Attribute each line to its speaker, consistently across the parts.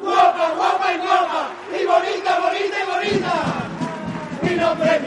Speaker 1: Guapa, guapa y guapa. Y bonita, bonita y bonita. Mi nombre es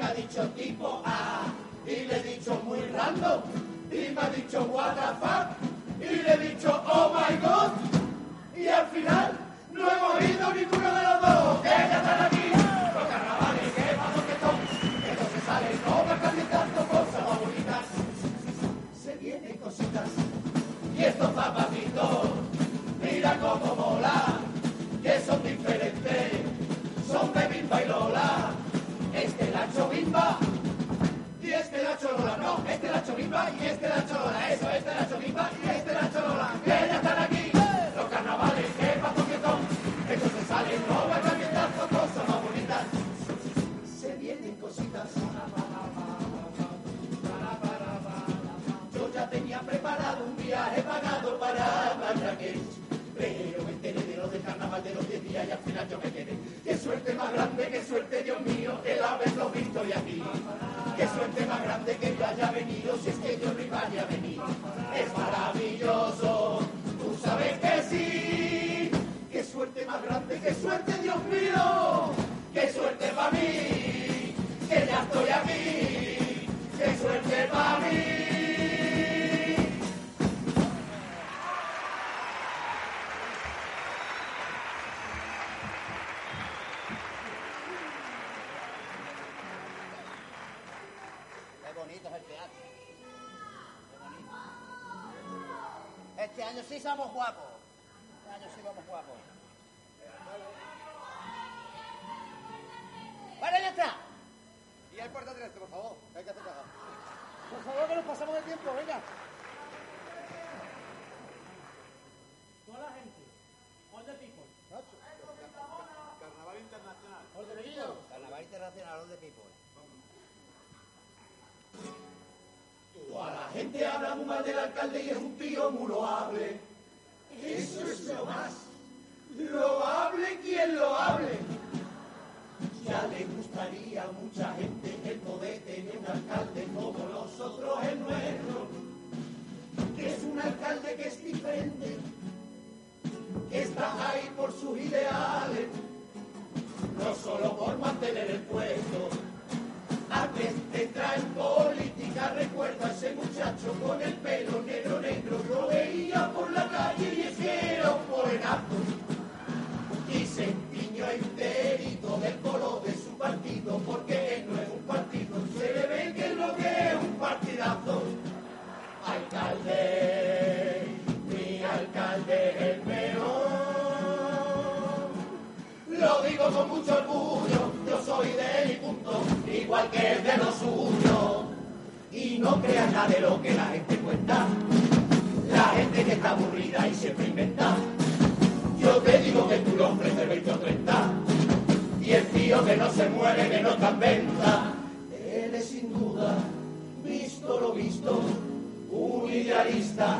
Speaker 1: me ha dicho tipo A. Y le he dicho muy random. Y me ha dicho what the fuck. Y le he dicho oh my god. Y al final no hemos ido ninguno de los dos. Que ya están aquí. Los carnavales, que paso que son. Entonces salen como cantando cosas más bonitas. Se vienen cositas. Y estos zapatitos, mira cómo mola, que son diferentes, son de bimba y lola. Este la y este la cholola, no, este la bimba y este la cholola, eso, este la bimba y este la cholola. Que ya están aquí, los carnavales, que paso que son, entonces salen nuevas camionetazos, cosas más bonitas. Se vienen cositas. Yo ya tenía preparado un viaje pagado para Marrakech. Pero me enteré de lo del carnaval de los 10 días y al final yo me quedé. Más grande, qué suerte, Dios mío, el haberlo visto y aquí. Qué suerte más grande que yo haya venido, si es que yo no iba a venir. Es maravilloso, tú sabes que sí. Qué suerte más grande, qué suerte,
Speaker 2: de tiempo, venga.
Speaker 3: Toda la gente. All the people.
Speaker 4: Carnaval internacional.
Speaker 2: Ordenadillo.
Speaker 5: Carnaval Internacional de People.
Speaker 1: Toda la gente habla muy mal del alcalde y es un tío muy loable. Eso es lo más. Loable quien lo hable. Ya le gustaría mucha gente el poder tener un alcalde como nosotros el nuestro. Que es un alcalde que es diferente. Que está ahí por sus ideales. No solo por mantener el puesto. Antes de entrar en política, recuerdo a ese muchacho con el pelo negro, negro. Lo veía por la calle y es que era un morenazo. Partido, porque no es un partido. Se le ve que es lo que es un partidazo. Alcalde, mi alcalde es el mejor. Lo digo con mucho orgullo, yo soy de él y punto, igual que el de los suyos. Y no creas nada de lo que la gente cuenta, la gente que está aburrida y siempre inventa. Yo te digo que tú le ofreces 20 o 30, y el tío que no se muere, que no está en venta. Él es sin duda, visto lo visto, un idealista,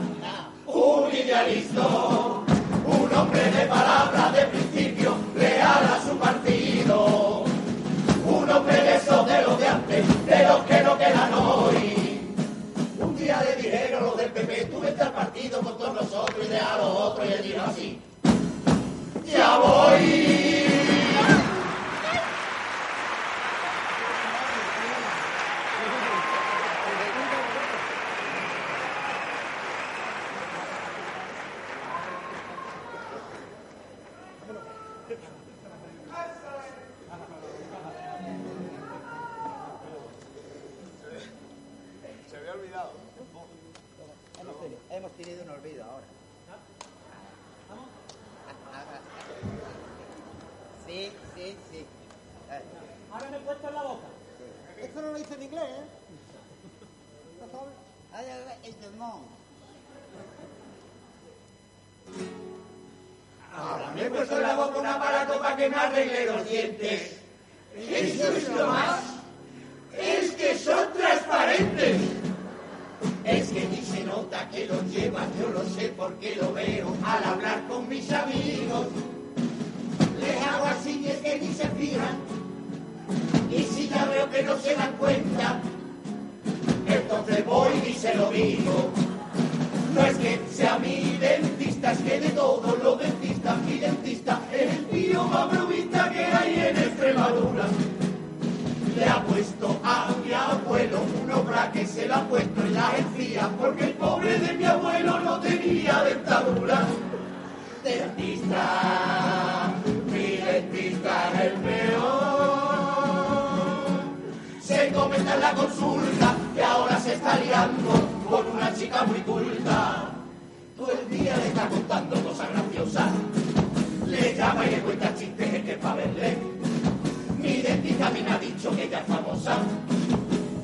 Speaker 1: un idealista, un hombre de palabra, de principio, Sí,
Speaker 5: sí, sí. Eh.
Speaker 3: Ahora me he puesto en la boca. Sí.
Speaker 2: Esto no lo dice en inglés, ¿eh? ¿No sabes?
Speaker 5: Es el.
Speaker 1: Ahora me he puesto en la boca un aparato para que me arregle los dientes. Eso es lo más. Es que son transparentes que los llevan, yo lo sé porque lo veo al hablar con mis amigos. Les hago así y es que ni se fijan. Y si ya veo que no se dan cuenta, entonces voy y se lo digo. Tenía dentadura. Dentista, mi dentista es el peor. Se comenta en la consulta que ahora se está liando con una chica muy culta. Todo el día le está contando cosas graciosas. Le llama y le cuenta chistes el que es para verle. Mi dentista a mí me ha dicho que ella es famosa,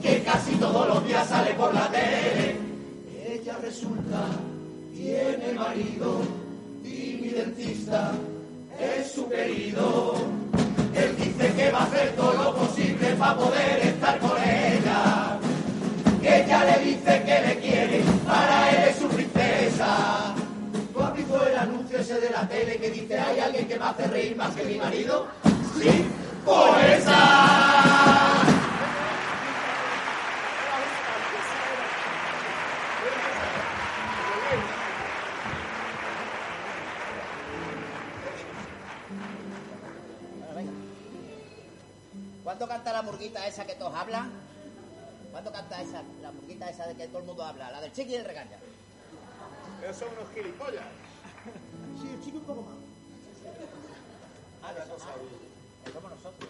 Speaker 1: que casi todos los días sale por la tele. Ella resulta, tiene marido y mi dentista es su querido. Él dice que va a hacer todo lo posible para poder estar con ella. Ella le dice que le quiere, para él es su princesa. ¿Tú has visto el anuncio ese de la tele que dice hay alguien que me hace reír más que mi marido? Sí, por esa.
Speaker 5: Murguita esa que todos hablan? ¿Cuándo canta esa, la murguita esa de que todo el mundo habla? La del chiqui y el regaña.
Speaker 4: Esos son unos gilipollas.
Speaker 2: Sí, el chico un poco más.
Speaker 5: Ah, de eh, somos nosotros.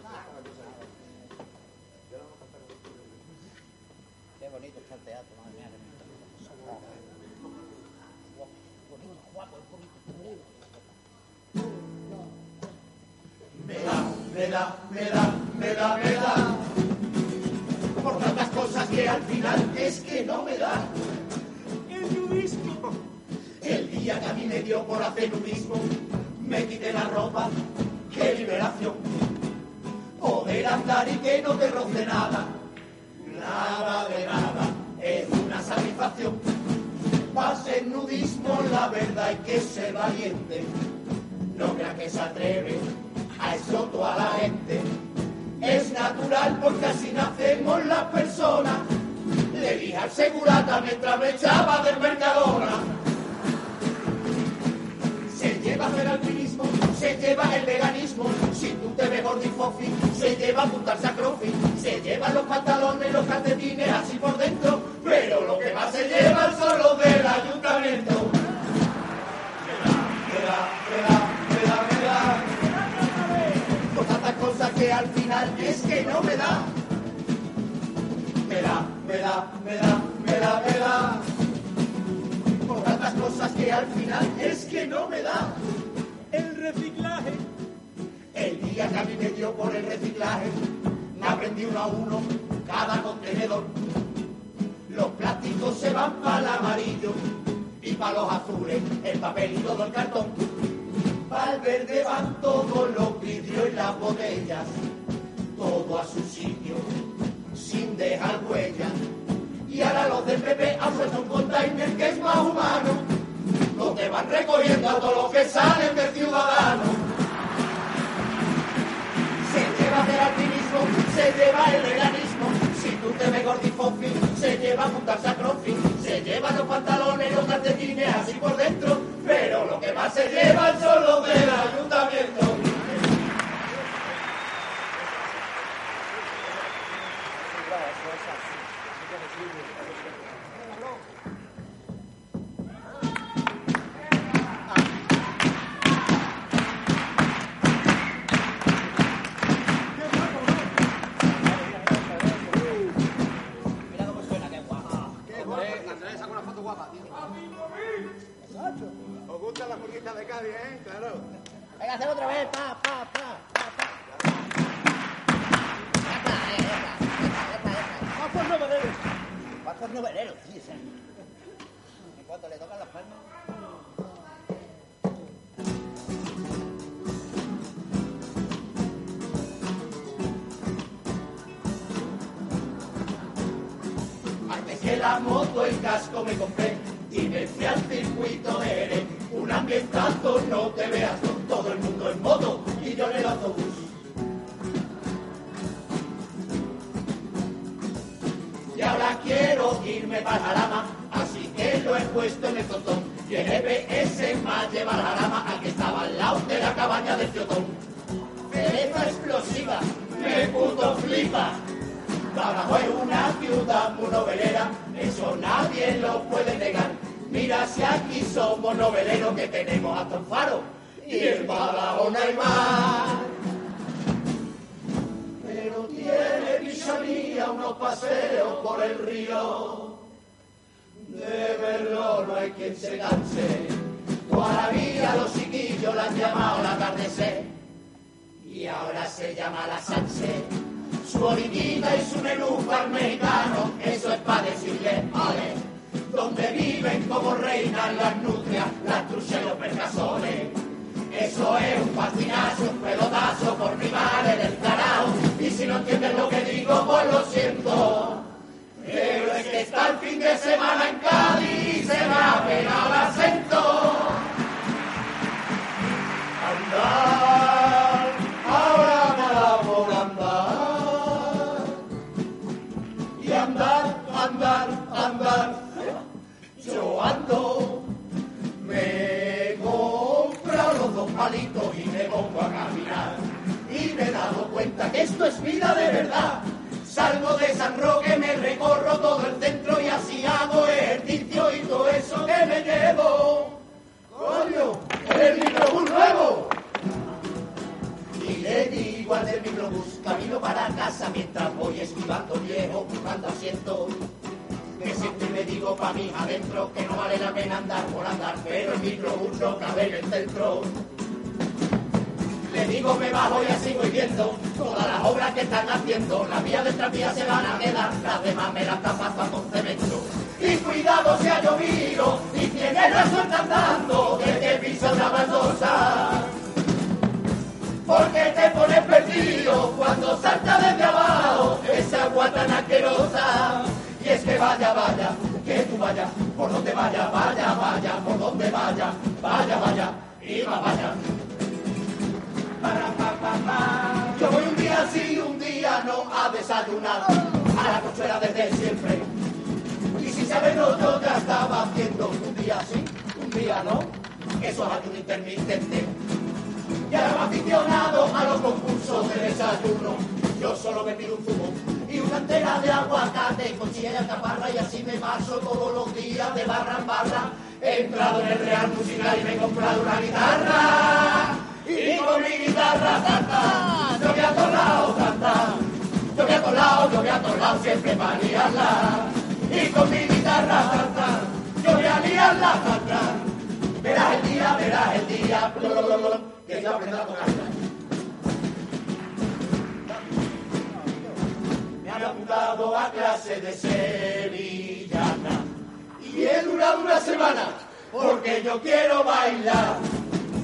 Speaker 5: Qué bonito está el teatro, madre mía. qué bonito. Bonito, guapo, es bonito.
Speaker 1: Me da, me da, me da, me da, me da. Final es que no me da.
Speaker 3: El nudismo.
Speaker 1: El día que a mí me dio por hacer nudismo, me quité la ropa, qué liberación. Poder andar y que no te roce nada, nada de nada, es una satisfacción. Para ser nudismo, la verdad hay que ser valiente. No crea que se atreve a eso toda la gente. Es natural porque así nacemos las personas. Al segurata mientras me echaba del Mercadona. Se lleva el alpinismo, se lleva el veganismo. Si tú te ves gordifofi, se lleva apuntarse a crossfit. Se llevan los pantalones, los calcetines así por dentro. Pero lo que más se lleva son los del ayuntamiento. Me da, me cosas que al final es que no me da.
Speaker 3: El reciclaje.
Speaker 1: El día que a mí me dio por el reciclaje, me aprendí uno a uno cada contenedor. Los plásticos se van para el amarillo y para los azules el papel y todo el cartón. Para el verde van todos los vidrios y las botellas, todo a su sitio, sin dejar huella. Y ahora los del PP han puesto un container que es más humano, donde van recogiendo a todos los que salen del ciudadano. Se lleva el alpinismo, se lleva el veganismo. Si tú te ves gordifofi, se lleva apuntarse a crossfit. Se lleva los pantalones, los calcetines así por dentro. Pero lo que más se lleva son los del ayuntamiento. La moto, el casco me compré y me fui al circuito de Jerez. Un ambientazo, no te veas, con todo el mundo en moto y yo en el autobús. Y ahora quiero irme para Jarama, así que lo he puesto en el totón. Y el EPS más lleva a Jarama al que estaba al lado de la cabaña del Fiotón. Cereza explosiva, me puto flipa. Badajoz es una ciudad muy novelera, eso nadie lo puede negar. Mira si aquí somos noveleros que tenemos hasta un faro y Badajoz no hay más. Pero tiene Villamía unos paseos por el río. De verlo no hay quien se canse. Todavía los chiquillos la han llamado al atardecer. Y ahora se llama la Sanse. Su orillita y su menú bar mexicano, eso es para decirle, ole. Donde viven como reinas las nutrias, las truchas y los percasones. Eso es un patinazo, un pelotazo por mi madre del carajo. Y si no entiendes lo que digo, pues lo siento. Pero es que está el fin de semana en Cádiz y se me ha pegado el acento. Esto es vida de verdad. Salgo de San Roque, me recorro todo el centro y así hago ejercicio y todo eso que me llevo. ¡Coño! ¡El microbús nuevo! Y le digo al del microbús, camino para casa mientras voy esquivando viejo, buscando asiento. Que siempre me digo pa' mí adentro que no vale la pena andar por andar, pero el microbús no cabe en el centro. Le digo me bajo y así voy viendo todas las obras que están haciendo. Las vías del tranvía se van a quedar, las demás me las pasando con cemento. Y cuidado si ha llovido y quienes la sueltan dando, que te pisa una baldosa. Porque te pones perdido cuando salta desde abajo esa agua tan asquerosa. Y es que vaya, vaya, que tú vayas, por donde vaya, vaya, vaya, por donde vaya, vaya, vaya, y va, vaya. Para, pa, pa, pa. Sí, un día no a desayunar a la cochera desde siempre. Y si sabes no, yo ya estaba haciendo un día sí, un día no. Eso es ayuno intermitente. Y ahora me aficionado a los concursos de desayuno. Yo solo me un zumo y una entera de aguacate con chile y alcaparra y así me paso todos los días de barra en barra. He entrado en el Real Musical y me he comprado una guitarra. Y con mi guitarra canta, yo voy a todos lados cantar. Yo todos lados, yo voy a todos lados siempre para liarla. Y con mi guitarra cantar, yo voy a liarla cantar. Verás el día, verás el día, que yo aprendo a tocar. Me han apuntado a clase de sevillana y he durado una semana porque yo quiero bailar,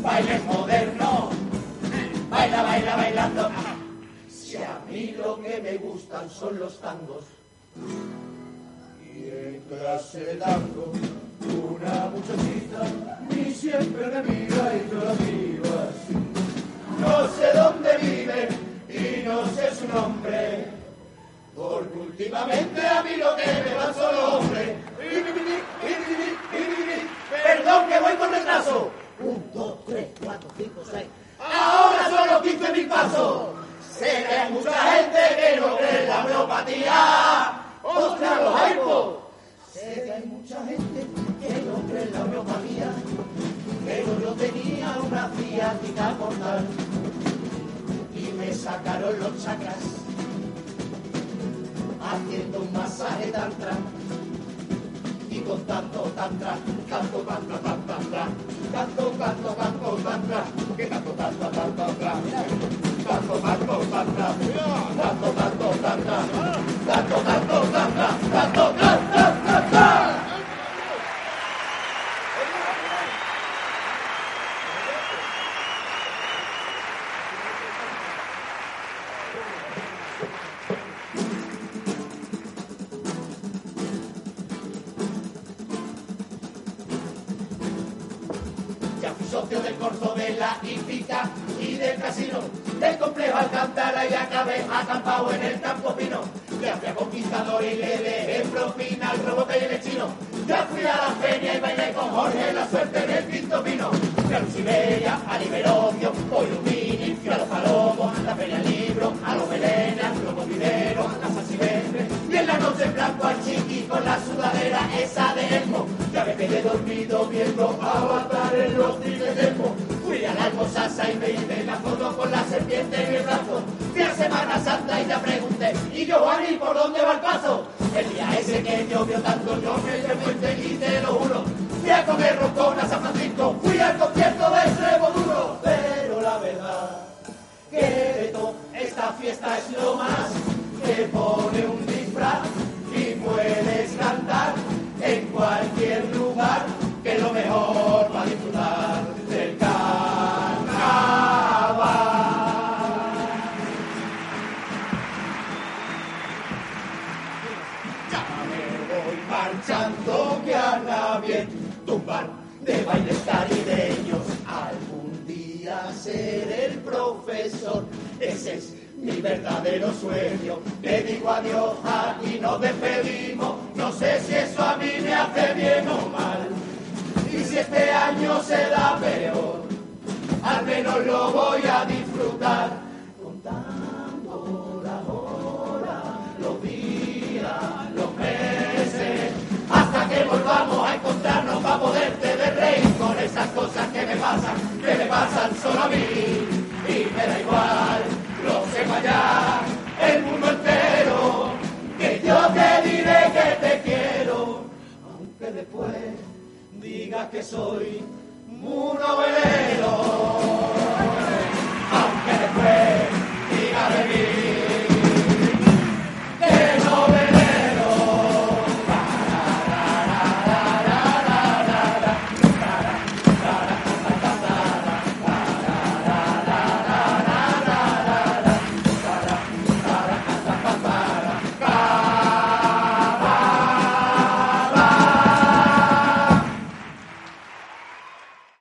Speaker 1: bailes modernos, baila, baila, bailando. Si a mí lo que me gustan son los tangos y en clase de tango una muchachita ni siempre me mira y yo la miro así. No sé dónde vive y no sé su nombre. Porque últimamente a mí lo que me va son hombres. Canto, canto, tantra, Y le dejé propina al robo que el chino. Ya fui a la feria y bailé con Jorge la suerte en el quinto pino. Fui a Luciberia, a Liberocio, hoy Lumini, fui a los palomos, la feria libro, a los belenes, a los motiveros, a San Silvestre. Y en la noche blanco al chiqui con la sudadera esa de Elmo. Ya me quedé dormido viendo avatar en los tigres de Elmo. Fui a la almosasa y me hice la foto con la serpiente en el brazo. Fui a Semana Santa y ya pregunté, ¿y Giovanni por dónde va el paso? El día ese que llovió tanto yo me llevo y te lo juro. Fui a comer roscón a San Francisco, ese es mi verdadero sueño. Le digo adiós y nos despedimos. No sé si eso a mí me hace bien o mal. Y si este año se da peor, al menos lo voy a disfrutar. Contando las horas, los días, los meses, hasta que volvamos a encontrarnos para poderte ver reír con esas cosas que me pasan, que me pasan solo a mí. Y me da igual, lo sepa ya el mundo entero, que yo te diré que te quiero, aunque después digas que soy un novelero.